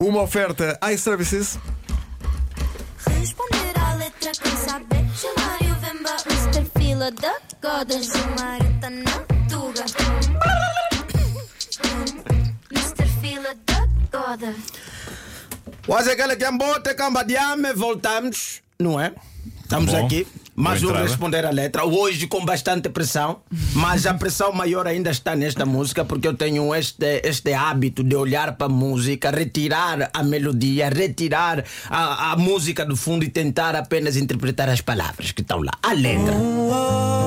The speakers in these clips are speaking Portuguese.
Uma oferta iServices. Responder à letra quem saber Chamar o Vemba Mr. Fila da Goda Jamarita na Tuga Mr. Fila da Goda Wazekele Kambote, Cambadiame, voltamos, não é? Estamos Bom, aqui. Um entrada. responder a letra. Hoje com bastante pressão, mas a pressão maior ainda está nesta música, porque eu tenho este, este hábito de olhar para a música, retirar a melodia, retirar a, a música do fundo e tentar apenas interpretar as palavras que estão lá. A letra. Senhor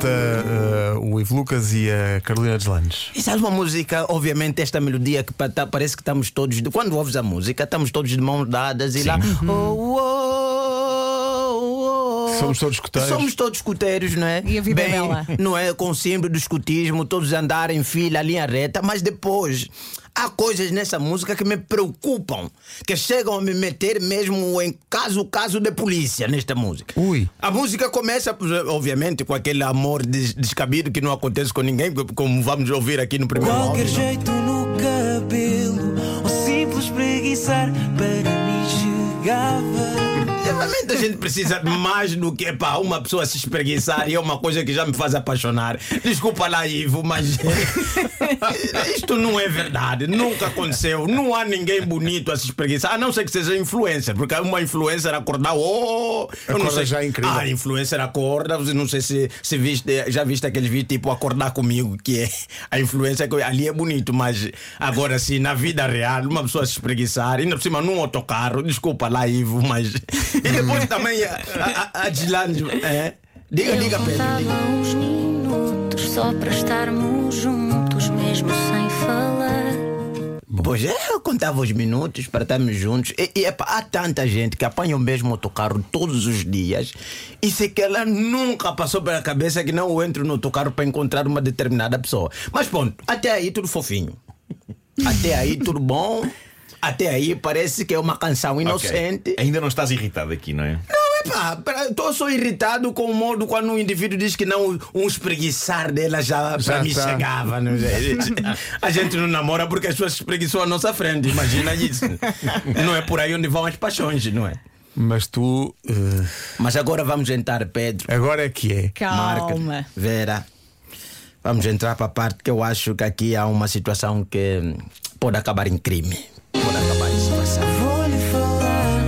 junta eh, o Ivo Lucas e a Carolina Deslandes. Isso é uma música, obviamente, esta melodia que tá- parece que estamos todos. de- Quando ouves a música, estamos todos de mãos dadas e lá. Oh, oh, oh, oh. Somos todos escuteiros. Somos todos escuteiros, não é? E a vida é Bem, bela. Não é? Com o símbolo do escutismo, todos andar em fila, linha reta, mas depois. Há coisas nessa música que me preocupam, que chegam a me meter mesmo em caso caso de polícia nesta música. Ui. A música começa, obviamente, com aquele amor des- descabido que não acontece com ninguém, como vamos ouvir aqui no primeiro Qualquer áudio, não? jeito no cabelo, ou simples preguiçar, para mim chegava. Obviamente a gente precisa de mais do que pá, uma pessoa se espreguiçar e é uma coisa que já me faz apaixonar. Desculpa lá, Ivo, mas isto não é verdade. Nunca aconteceu. Não há ninguém bonito a se espreguiçar, a não ser que seja influencer, porque uma influencer acordar, oh, eu não sei. já é incrível. Ah, influencer acorda, não sei se, se viste, já viste aqueles vídeos tipo acordar comigo, que é a influência que ali é bonito, mas agora sim, na vida real, uma pessoa se espreguiçar, ainda por cima num autocarro, desculpa lá, Ivo, mas. E depois também a, a, a é? Diga, diga, Pedro. Diga. uns minutos Só para estarmos juntos Mesmo sem falar Pois é, eu contava os minutos para estarmos juntos. E, e epá, há tanta gente que apanha o mesmo autocarro todos os dias e se que ela nunca passou pela cabeça que não entro no autocarro para encontrar uma determinada pessoa. Mas pronto, até aí tudo fofinho. Até aí tudo bom. Até aí parece que é uma canção inocente. Ainda não estás irritado aqui, não é? Não, epá, estou só irritado com o modo quando o indivíduo diz que não, um espreguiçar dela já, Já para mim está. chegava. Não sei. A gente não namora porque as pessoas espreguiçam à nossa frente, imagina isso. Não é por aí onde vão as paixões, não é? Mas tu. eh, Mas agora vamos entrar, Pedro. agora é que é. Calma. Marca, Vera. Vamos entrar para a parte que eu acho que aqui há uma situação que pode acabar em crime. Pode acabar em situação. Vou-lhe falar,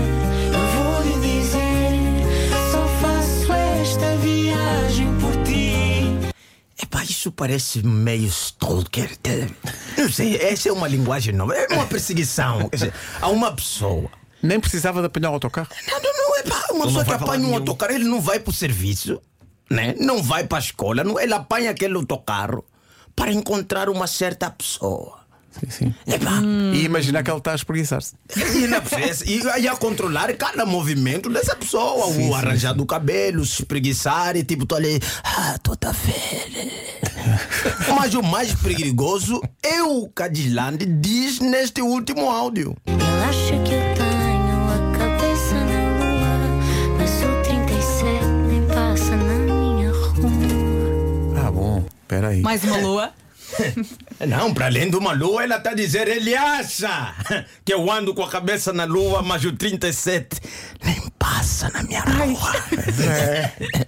eu vou-lhe dizer, só faço esta viagem por ti. Epá, isso parece meio stalker. Não sei, essa é uma linguagem nova. É uma perseguição. Quer dizer, a uma pessoa. Nem precisava de apanhar o autocarro. Não, não, não é pá, uma pessoa que vai apanha um autocarro, ele não vai para o serviço, né? não vai para a escola, não, ele apanha aquele autocarro para encontrar uma certa pessoa. Sim, sim. Epá, E imaginar que ele está a espreguiçar-se. e, na pressa, e, e a controlar cada movimento dessa pessoa, Sim, o sim, arranjar do cabelo, se espreguiçar e tipo, tô ali, ah, toda velha. Mas o mais perigoso é o Cadislande diz neste último áudio. Ele acha que eu tenho a cabeça na lua Mas o 37 nem passa na minha rua Ah, bom. Espera aí. Mais uma lua. Não, para além de uma lua, ela está a dizer, ele acha que eu ando com a cabeça na lua, mas o 37 nem passa na minha rua.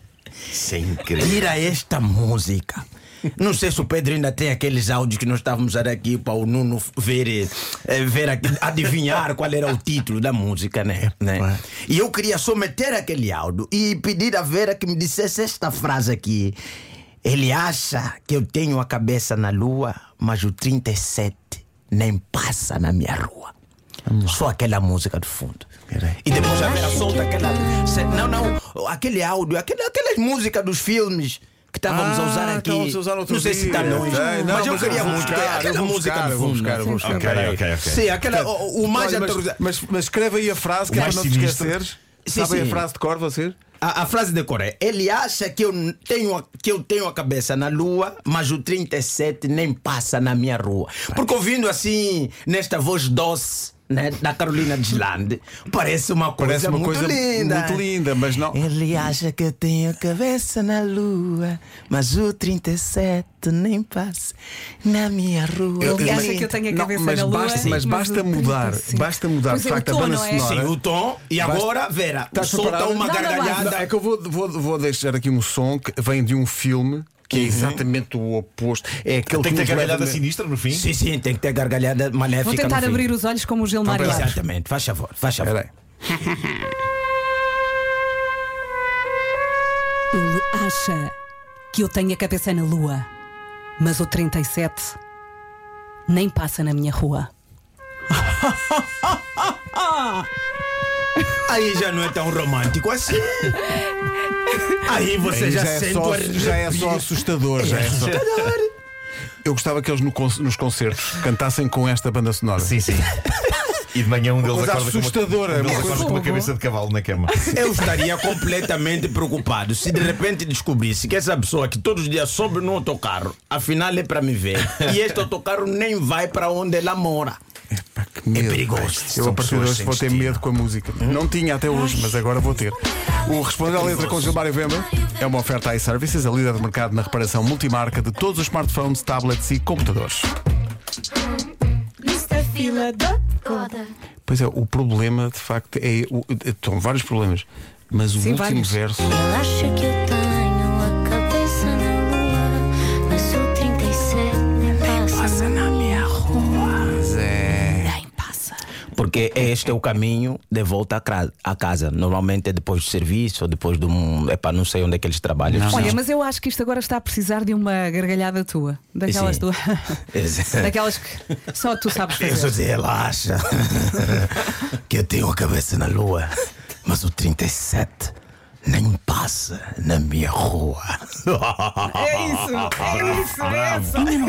Isso é incrível. Tira esta música. Não sei se o Pedro ainda tem aqueles áudios que nós estávamos aqui para o Nuno ver, eh, ver adivinhar qual era o título da música, né? né? E eu queria só meter aquele áudio e pedir a Vera que me dissesse esta frase aqui. Ele acha que eu tenho a cabeça na lua, mas o 37 nem passa na minha rua. Só aquela música do fundo. E depois a Vera solta aquela. se- Não, não, aquele áudio, aquele, aquelas músicas dos filmes que estávamos a Ah, usar aqui. a usar outro não sei se dia. está longe. Sei, não, mas eu mas queria muito. buscar, aquela música buscar, do fundo. buscar, vou buscar. Ok, Espera aí. ok, ok. Sim, aquela, o, o mais Olha, mas, mas, mas escreve aí a frase que é para não te esqueceres. Sim, Sabem a frase de cor, vocês? A, a frase de Coré. Ele acha que eu tenho, que eu tenho a cabeça na lua, mas o 37 nem passa na minha rua. Porque ouvindo assim, nesta voz doce, né, da Carolina Deslandes parece uma coisa, Parece uma muito coisa linda. muito linda, mas não. Ele acha que eu tenho a cabeça na lua, mas o 37 nem passa na minha rua. Ele mas- acha que eu tenho a não, cabeça mas na lua. basta- mas basta o mudar, 35. basta mudar, de é, o facto, a banda não é? sonora. Sim, o tom. E Basta- agora, Vera, Estás solta uma gargalhada. Não, é que eu vou, vou, vou deixar aqui um som que vem de um filme que é exatamente o oposto. É aquele Tem que ter leva- gargalhada sinistra no fim. Sim, sim, tem que ter gargalhada maléfica. Vou tentar no fim. abrir os olhos como o Gilmar Lopes. Exatamente, faz favor, faz favor. Ele acha que eu tenho a cabeça na lua, mas o 37 nem passa na minha rua. Aí já não é tão romântico assim. Aí você Aí já, já, é sente só, já é só assustador. Já é só- Eu gostava que eles no con- nos concertos cantassem com esta banda sonora. Sim, sim. E de manhã um deles Coisa acorda com uma, assustadora, um é uma deles coisa- acorda com uma cabeça de cavalo na cama. Eu estaria completamente preocupado se de repente descobrisse que essa pessoa que todos os dias sobe no autocarro, afinal é para me ver. E este autocarro nem vai para onde ela mora. Que medo, perigoso. pá. Eu São a partir de pessoas hoje vou ter medo com a música. Não tinha até hoje, mas agora vou ter. O Responder à Letra com Gilmar e Vemba é uma oferta iServices, a líder de mercado na reparação multimarca de todos os smartphones, tablets e computadores. Pois é, o problema de facto é. o- Estão vários problemas, mas o Sim, último vários. verso. Ele acha que eu tenho Porque este é o caminho de volta a casa. Normalmente é depois do serviço ou depois de um. Epá, não sei onde é que eles trabalham. Olha, mas eu acho que isto agora está a precisar de uma gargalhada tua. Daquelas tuas. Daquelas que só tu sabes Eu só fazer. dizer, relaxa. que eu tenho a cabeça na lua, mas o 37 nem passa na minha rua. É isso, é isso, é isso.